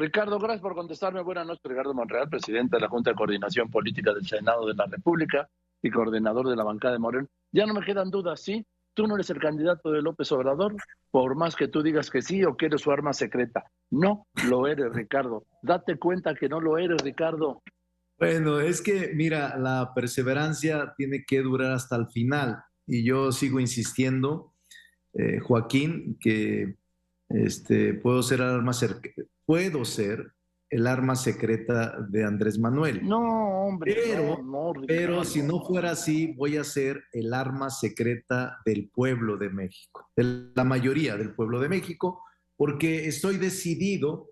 Ricardo, gracias por contestarme. Buenas noches, Ricardo Monreal, presidente de la Junta de Coordinación Política del Senado de la República y coordinador de la bancada de Morel. Ya no me quedan dudas, ¿sí? Tú no eres el candidato de López Obrador, por más que tú digas que sí o que eres su arma secreta. No lo eres, Ricardo. Date cuenta que no lo eres, Ricardo. Bueno, es que, mira, la perseverancia tiene que durar hasta el final. Y yo sigo insistiendo, eh, Joaquín, que este, puedo ser arma puedo ser el arma secreta de Andrés Manuel. No, hombre. Pero, pero si no fuera así, voy a ser el arma secreta del pueblo de México, de la mayoría del pueblo de México, porque estoy decidido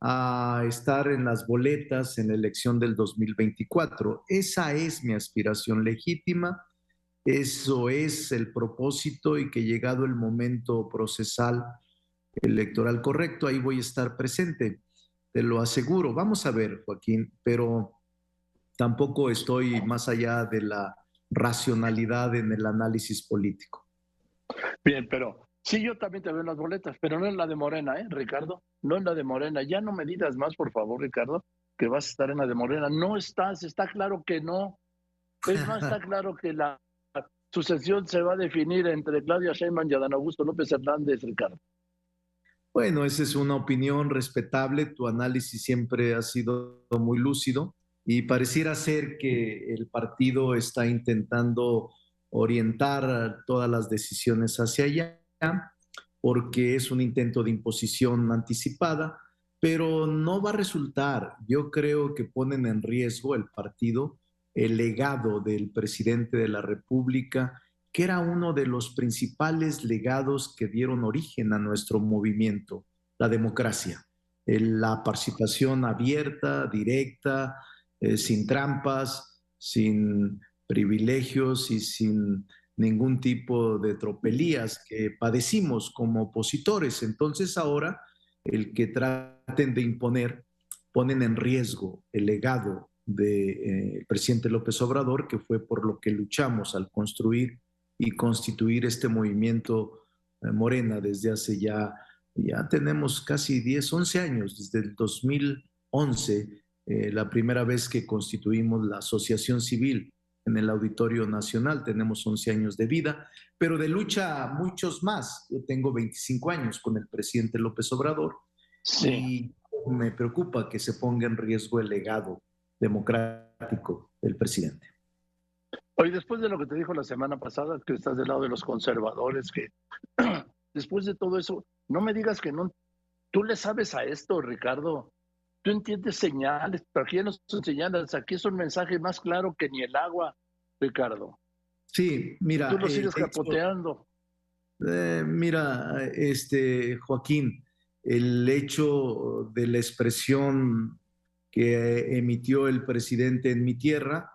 a estar en las boletas en la elección del 2024. Esa es mi aspiración legítima, eso es el propósito y que llegado el momento procesal electoral correcto, ahí voy a estar presente te lo aseguro. Vamos a ver, Joaquín, pero tampoco estoy más allá de la racionalidad en el análisis político. Bien, pero sí, yo también te veo en las boletas, pero no en la de Morena, ¿eh, Ricardo? No en la de Morena. Ya no me digas más, por favor, Ricardo, que vas a estar en la de Morena. No estás, está claro que no. Es más, está claro que la sucesión se va a definir entre Claudia Sheinbaum y Adán Augusto López Hernández, Ricardo. Bueno, esa es una opinión respetable. Tu análisis siempre ha sido muy lúcido y pareciera ser que el partido está intentando orientar todas las decisiones hacia allá porque es un intento de imposición anticipada, pero no va a resultar. Yo creo que ponen en riesgo el partido, el legado del presidente de la República que era uno de los principales legados que dieron origen a nuestro movimiento, la democracia, la participación abierta, directa, eh, sin trampas, sin privilegios y sin ningún tipo de tropelías que padecimos como opositores. Entonces ahora el que traten de imponer ponen en riesgo el legado del eh, presidente López Obrador, que fue por lo que luchamos al construir y constituir este movimiento eh, Morena desde hace ya, ya tenemos casi 10, 11 años, desde el 2011, eh, la primera vez que constituimos la Asociación Civil en el Auditorio Nacional, tenemos 11 años de vida, pero de lucha muchos más. Yo tengo 25 años con el presidente López Obrador y me preocupa que se ponga en riesgo el legado democrático del presidente. Hoy, después de lo que te dijo la semana pasada, que estás del lado de los conservadores, que después de todo eso, no me digas que no. Tú le sabes a esto, Ricardo. Tú entiendes señales, pero aquí no son señales. Aquí es un mensaje más claro que ni el agua, Ricardo. Sí, mira. Tú lo sigues capoteando. Eh, mira, este, Joaquín, el hecho de la expresión que emitió el presidente en mi tierra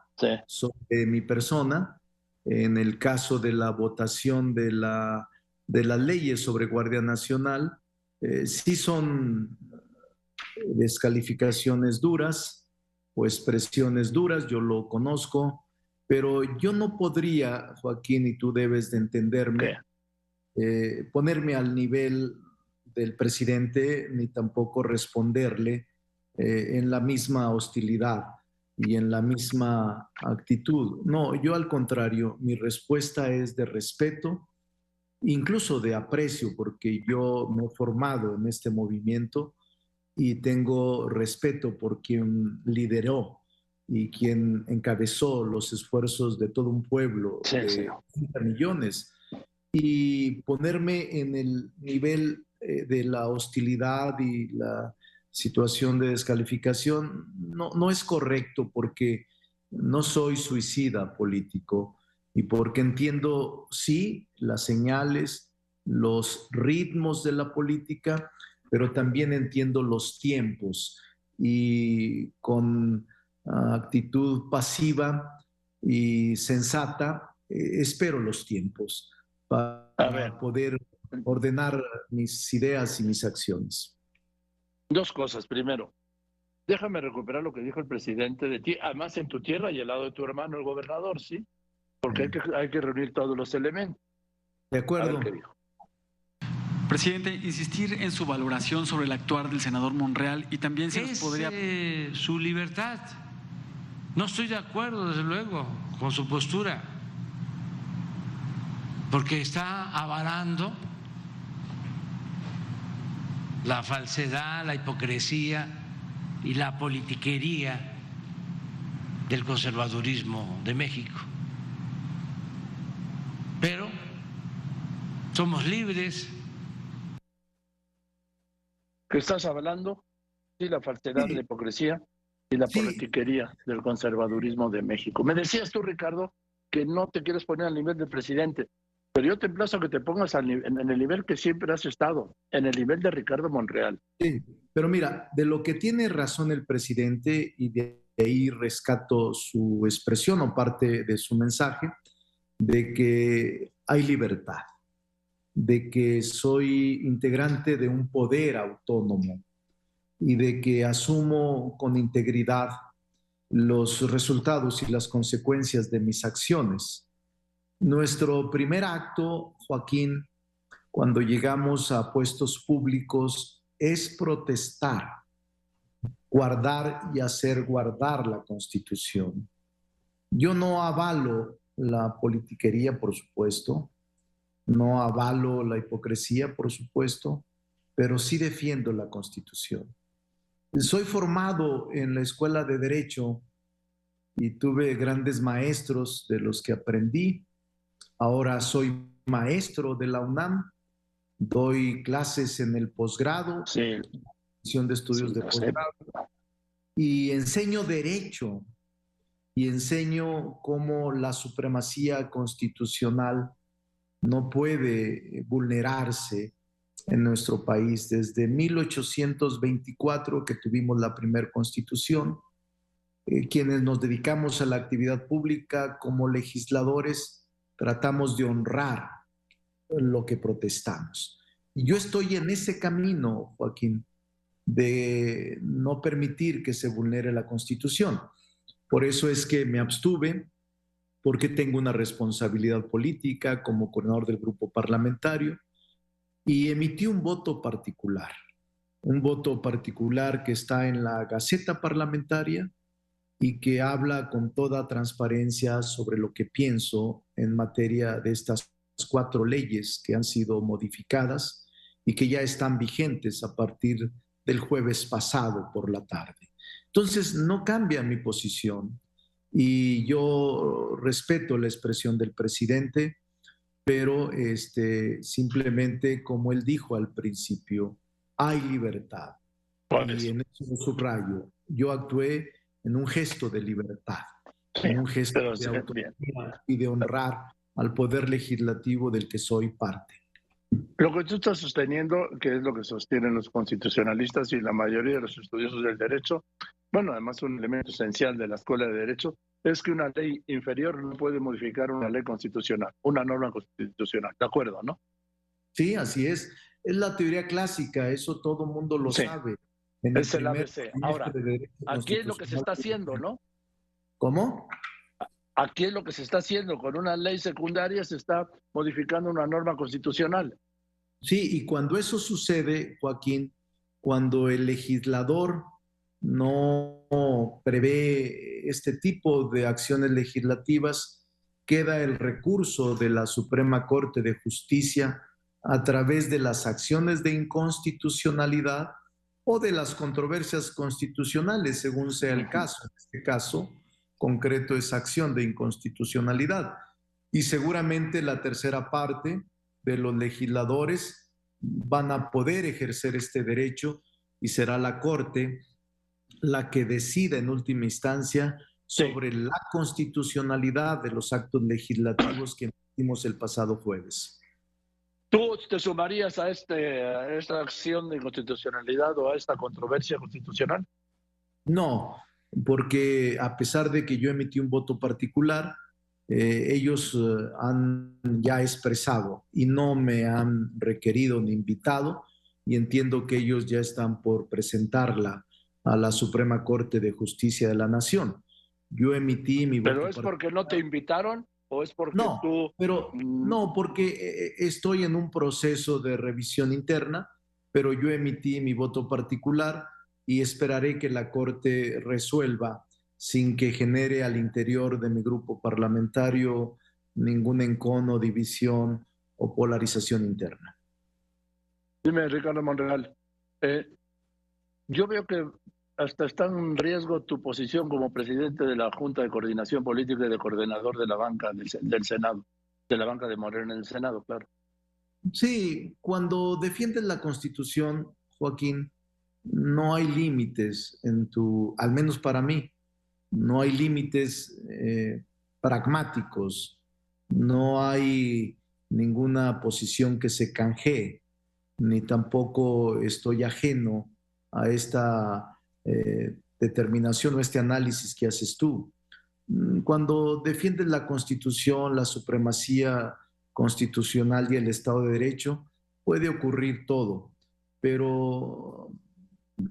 sobre mi persona. En el caso de la votación de, la, de las leyes sobre Guardia Nacional, eh, sí son descalificaciones duras o expresiones duras, yo lo conozco, pero yo no podría, Joaquín, y tú debes de entenderme, eh, ponerme al nivel del presidente ni tampoco responderle eh, en la misma hostilidad y en la misma actitud. No, yo al contrario, mi respuesta es de respeto, incluso de aprecio, porque yo me he formado en este movimiento y tengo respeto por quien lideró y quien encabezó los esfuerzos de todo un pueblo de 30 millones y ponerme en el nivel eh, de la hostilidad y la situación de descalificación no, no es correcto porque no soy suicida político y porque entiendo, sí, las señales, los ritmos de la política, pero también entiendo los tiempos y con ah, actitud pasiva y sensata, eh, espero los tiempos para poder ordenar mis ideas y mis acciones. Dos cosas. Primero, déjame recuperar lo que dijo el presidente de ti, además en tu tierra y al lado de tu hermano, el gobernador, ¿sí? Porque hay que, hay que reunir todos los elementos. De acuerdo. Presidente, insistir en su valoración sobre el actuar del senador Monreal y también si es, podría... Eh, su libertad. No estoy de acuerdo, desde luego, con su postura, porque está avalando la falsedad, la hipocresía y la politiquería del conservadurismo de México. Pero somos libres. ¿Qué estás hablando? Sí, la falsedad, la hipocresía y la politiquería del conservadurismo de México. Me decías tú, Ricardo, que no te quieres poner al nivel del presidente, pero yo te emplazo a que te pongas en, el nivel que siempre has estado, en el nivel de Ricardo Monreal. Sí, pero mira, de lo que tiene razón el presidente y de ahí rescato su expresión o parte de su mensaje, de que hay libertad, de que soy integrante de un poder autónomo y de que asumo con integridad los resultados y las consecuencias de mis acciones. Nuestro primer acto, Joaquín, cuando llegamos a puestos públicos, es protestar, guardar y hacer guardar la Constitución. Yo no avalo la politiquería, por supuesto, no avalo la hipocresía, por supuesto, pero sí defiendo la Constitución. Soy formado en la escuela de Derecho y tuve grandes maestros de los que aprendí. Ahora soy maestro de la UNAM, doy clases en el posgrado, sí. de estudios de posgrado, y enseño derecho y enseño cómo la supremacía constitucional no puede vulnerarse en nuestro país. Desde 1824 que tuvimos la primera constitución, eh, quienes nos dedicamos a la actividad pública como legisladores, tratamos de honrar lo que protestamos. Y yo estoy en ese camino, Joaquín, de no permitir que se vulnere la constitución. Por eso es que me abstuve, porque tengo una responsabilidad política como coordinador del grupo parlamentario y emití un voto particular, un voto particular que está en la Gaceta Parlamentaria y que habla con toda transparencia sobre lo que pienso en materia de estas cuatro leyes que han sido modificadas y que ya están vigentes a partir del jueves pasado por la tarde. Entonces, no cambia mi posición y yo respeto la expresión del presidente pero este, simplemente, como él dijo al principio, hay libertad. Y en eso subrayo, yo actué en un gesto de libertad, en un gesto de autonomía y de honrar al poder legislativo del que soy parte. Lo que tú estás sosteniendo, que es lo que sostienen los constitucionalistas y la mayoría de los estudiosos del derecho, bueno, además un elemento esencial de la escuela de derecho, es que una ley inferior no puede modificar una ley constitucional, una norma constitucional. ¿De acuerdo, no? Sí, así es. Es la teoría clásica, eso todo mundo lo sabe. Es el ABC. Ahora, aquí es lo que se está haciendo, ¿no? ¿Cómo? Aquí es lo que se está haciendo. Con una ley secundaria se está modificando una norma constitucional. Sí, y cuando eso sucede, Joaquín, cuando el legislador no prevé este tipo de acciones legislativas, queda el recurso de la Suprema Corte de Justicia a través de las acciones de inconstitucionalidad o de las controversias constitucionales, según sea el caso. En este caso concreto es acción de inconstitucionalidad. Y seguramente la tercera parte de los legisladores van a poder ejercer este derecho y será la Corte la que decida en última instancia sobre la constitucionalidad de los actos legislativos que emitimos el pasado jueves. ¿Tú te sumarías a, este, a esta acción de inconstitucionalidad o a esta controversia constitucional? No, porque a pesar de que yo emití un voto particular, eh, ellos eh, han ya expresado y no me han requerido ni invitado y entiendo que ellos ya están por presentarla a la Suprema Corte de Justicia de la Nación. Yo emití mi voto. ¿Pero es porque no te invitaron ¿O es porque no, tú... Pero, mm, no, porque eh, estoy en un proceso de revisión interna, pero yo emití mi voto particular y esperaré que la Corte resuelva sin que genere al interior de mi grupo parlamentario ningún encono, división o polarización interna. Dime, Ricardo Monreal, eh, yo veo que hasta está en riesgo tu posición como presidente de la Junta de Coordinación Política y de coordinador de la banca del, Senado, de la banca de Morena en el Senado, claro. Sí, cuando defiendes la Constitución, Joaquín, no hay límites en tu, al menos para mí, no hay límites eh, pragmáticos, no hay ninguna posición que se canjee, ni tampoco estoy ajeno a esta eh, determinación o este análisis que haces tú. Mm, cuando defiendes la constitución, la supremacía constitucional y el Estado de Derecho, puede ocurrir todo, pero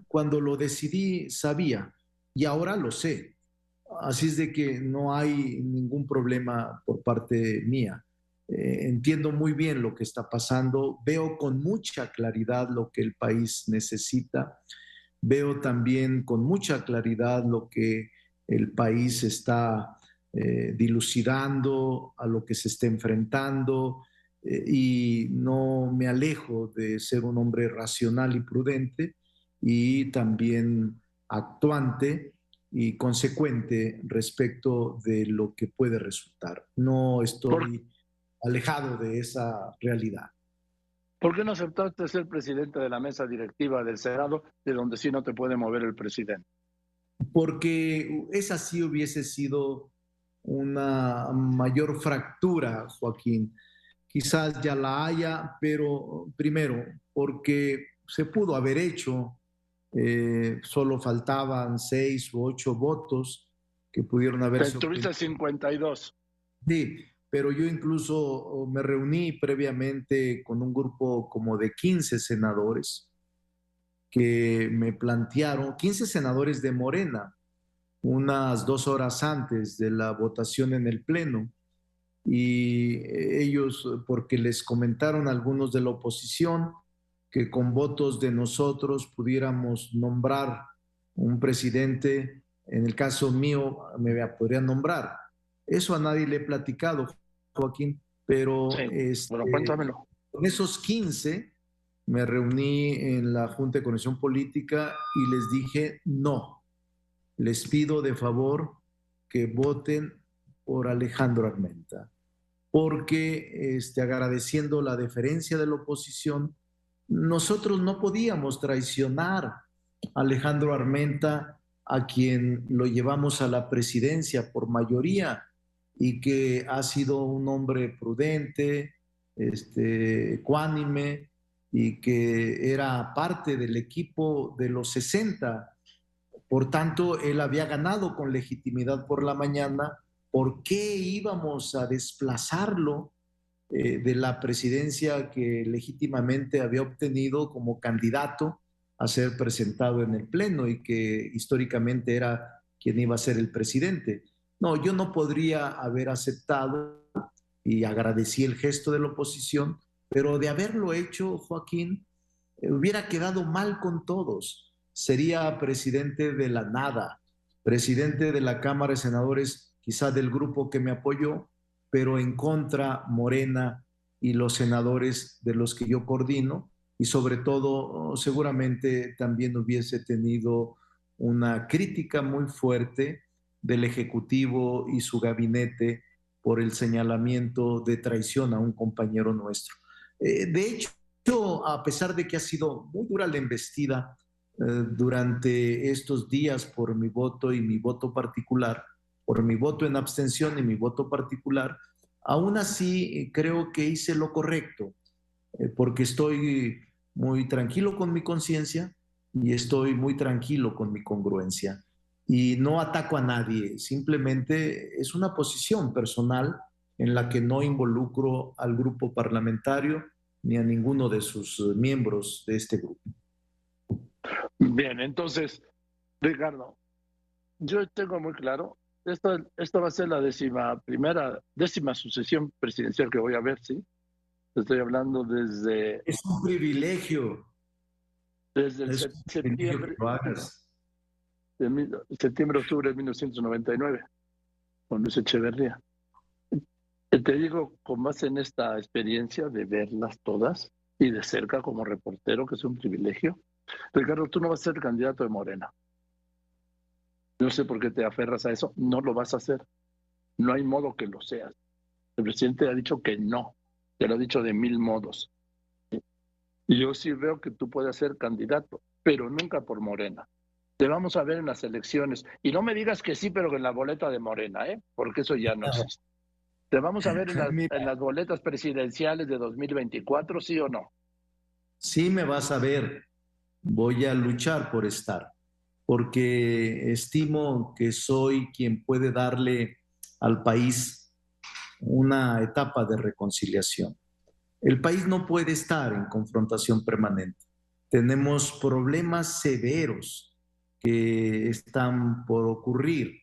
cuando lo decidí sabía y ahora lo sé. Así es de que no hay ningún problema por parte mía. Eh, entiendo muy bien lo que está pasando, veo con mucha claridad lo que el país necesita, veo también con mucha claridad lo que el país está eh, dilucidando, a lo que se está enfrentando, eh, y no me alejo de ser un hombre racional y prudente y también actuante y consecuente respecto de lo que puede resultar. No estoy alejado de esa realidad. ¿Por qué no aceptaste ser presidente de la mesa directiva del Senado, de donde sí no te puede mover el presidente? Porque esa sí hubiese sido una mayor fractura, Joaquín. Quizás ya la haya, pero primero, porque se pudo haber hecho, eh, solo faltaban seis u ocho votos que pudieron haber... Tuviste 52. Sí, pero yo incluso me reuní previamente con un grupo como de 15 senadores que me plantearon, 15 senadores de Morena, unas dos horas antes de la votación en el Pleno. Y ellos, porque les comentaron algunos de la oposición, que con votos de nosotros pudiéramos nombrar un presidente, en el caso mío me podrían nombrar. Eso a nadie le he platicado, Joaquín, pero este, con esos 15 me reuní en la Junta de Conexión Política y les dije no, les pido de favor que voten por Alejandro Armenta, porque este, agradeciendo la deferencia de la oposición, nosotros no podíamos traicionar a Alejandro Armenta, a quien lo llevamos a la presidencia por mayoría y que ha sido un hombre prudente, este, ecuánime y que era parte del equipo de los 60. Por tanto, él había ganado con legitimidad por la mañana. ¿Por qué íbamos a desplazarlo eh, de la presidencia que legítimamente había obtenido como candidato a ser presentado en el Pleno y que históricamente era quien iba a ser el presidente? No, yo no podría haber aceptado y agradecí el gesto de la oposición, pero de haberlo hecho, Joaquín, eh, hubiera quedado mal con todos. Sería presidente de la nada, presidente de la Cámara de Senadores, quizá del grupo que me apoyó, pero en contra Morena y los senadores de los que yo coordino, y sobre todo seguramente también hubiese tenido una crítica muy fuerte del Ejecutivo y su gabinete por el señalamiento de traición a un compañero nuestro. Eh, de hecho, a pesar de que ha sido muy dura la embestida eh, durante estos días por mi voto y mi voto particular, por mi voto en abstención y mi voto particular, aún así creo que hice lo correcto, eh, porque estoy muy tranquilo con mi conciencia y estoy muy tranquilo con mi congruencia y no ataco a nadie, simplemente es una posición personal en la que no involucro al grupo parlamentario ni a ninguno de sus eh, miembros de este grupo. Bien, entonces, Ricardo, yo tengo muy claro esto, esto va a ser la décima primera, décima sucesión presidencial que voy a ver, ¿sí? Estoy hablando desde... Es un privilegio. Desde el septiembre, de septiembre, octubre de 1999, con Luis Echeverría. Te digo, con más en esta experiencia de verlas todas y de cerca como reportero, que es un privilegio, Ricardo, tú no vas a ser candidato de Morena. No sé por qué te aferras a eso, no lo vas a hacer. No hay modo que lo seas. El presidente ha dicho que no, te lo ha dicho de mil modos. Y yo sí veo que tú puedes ser candidato, pero nunca por Morena. Te vamos a ver en las elecciones. Y no me digas que sí, pero en la boleta de Morena, ¿eh? porque eso ya no existe. Te vamos a ver en las, en las boletas presidenciales de 2024, ¿sí o no? Sí me vas a ver. Voy a luchar por estar porque estimo que soy quien puede darle al país una etapa de reconciliación. El país no puede estar en confrontación permanente. Tenemos problemas severos que están por ocurrir.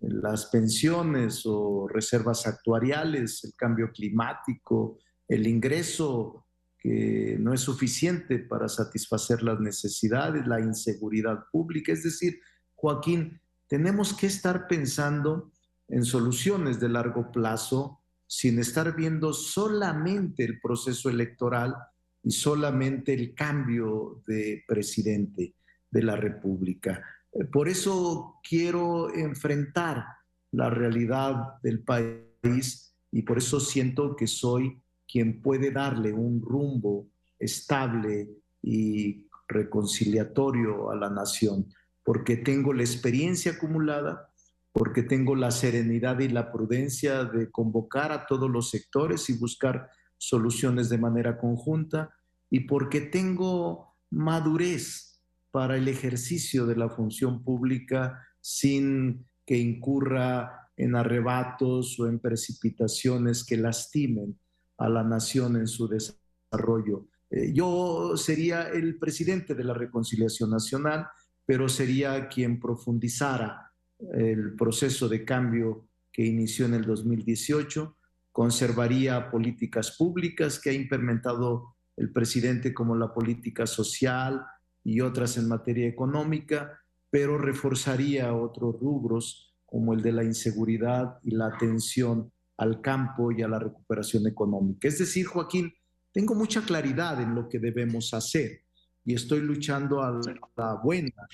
Las pensiones o reservas actuariales, el cambio climático, el ingreso que no es suficiente para satisfacer las necesidades, la inseguridad pública. Es decir, Joaquín, tenemos que estar pensando en soluciones de largo plazo sin estar viendo solamente el proceso electoral y solamente el cambio de presidente de la República. Eh, por eso quiero enfrentar la realidad del país y por eso siento que soy quien puede darle un rumbo estable y reconciliatorio a la nación, porque tengo la experiencia acumulada, porque tengo la serenidad y la prudencia de convocar a todos los sectores y buscar soluciones de manera conjunta, y porque tengo madurez para el ejercicio de la función pública sin que incurra en arrebatos o en precipitaciones que lastimen a la nación en su desarrollo. Eh, yo sería el presidente de la Reconciliación Nacional, pero sería quien profundizara el proceso de cambio que inició en el 2018, conservaría políticas públicas que ha implementado el presidente como la política social y otras en materia económica, pero reforzaría otros rubros como el de la inseguridad y la atención al campo y a la recuperación económica. Es decir, Joaquín, tengo mucha claridad en lo que debemos hacer y estoy luchando a la buena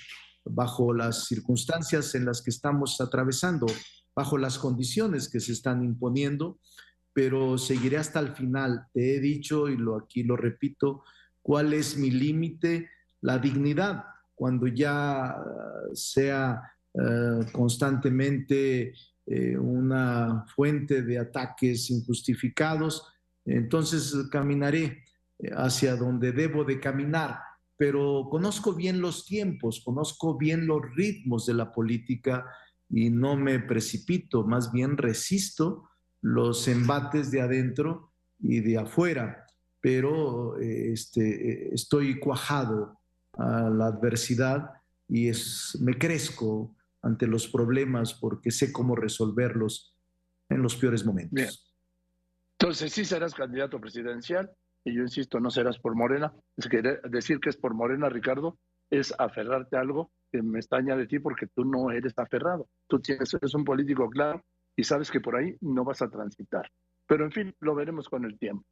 bajo las circunstancias en las que estamos atravesando, bajo las condiciones que se están imponiendo, pero seguiré hasta el final. Te he dicho y lo aquí lo repito, cuál es mi límite, la dignidad, cuando ya sea eh, constantemente eh, una fuente de ataques injustificados, entonces caminaré eh, hacia donde debo de caminar, pero conozco bien los tiempos, conozco bien los ritmos de la política y no me precipito, más bien resisto los embates de adentro y de afuera, pero este, estoy cuajado a la adversidad y es, me crezco ante los problemas porque sé cómo resolverlos en los peores momentos. Entonces sí serás candidato presidencial y yo insisto, no serás por Morena. Es que decir que es por Morena, Ricardo, es aferrarte a algo que me extraña de ti porque tú no eres aferrado. Tú tienes, eres un político claro y sabes que por ahí no vas a transitar. Pero en fin, lo veremos con el tiempo.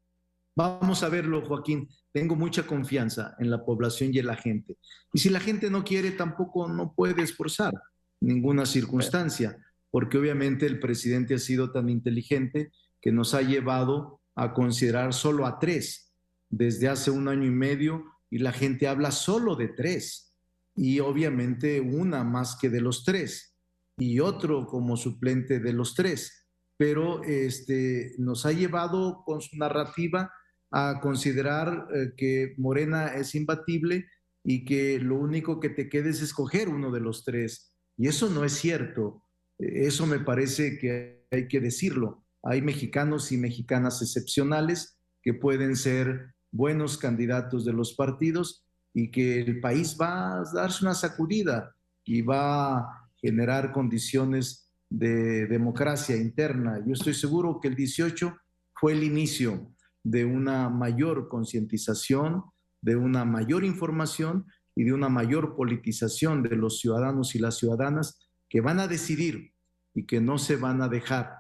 Vamos a verlo, Joaquín. Tengo mucha confianza en la población y en la gente. Y si la gente no quiere, tampoco no puede esforzar ninguna circunstancia, porque obviamente el presidente ha sido tan inteligente que nos ha llevado a considerar solo a tres desde hace un año y medio y la gente habla solo de tres y obviamente una más que de los tres y otro como suplente de los tres, pero este, nos ha llevado con su narrativa a considerar eh, que Morena es imbatible y que lo único que te queda es escoger uno de los tres y eso no es cierto. Eso me parece que hay que decirlo. Hay mexicanos y mexicanas excepcionales que pueden ser buenos candidatos de los partidos y que el país va a darse una sacudida y va a generar condiciones de democracia interna. Yo estoy seguro que el 18 fue el inicio de una mayor concientización, de una mayor información y de una mayor politización de los ciudadanos y las ciudadanas que van a decidir y que no se van a dejar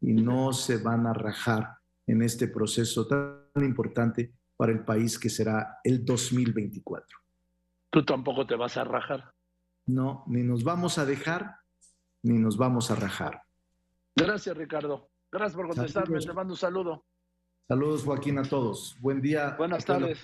y no se van a rajar en este proceso tan importante para el país que será el 2024. Tú tampoco te vas a rajar. No, ni nos vamos a dejar, ni nos vamos a rajar. Gracias, Ricardo. Gracias por contestarme. Te mando un saludo. Saludos, Joaquín, a todos. Buen día. Buenas tardes.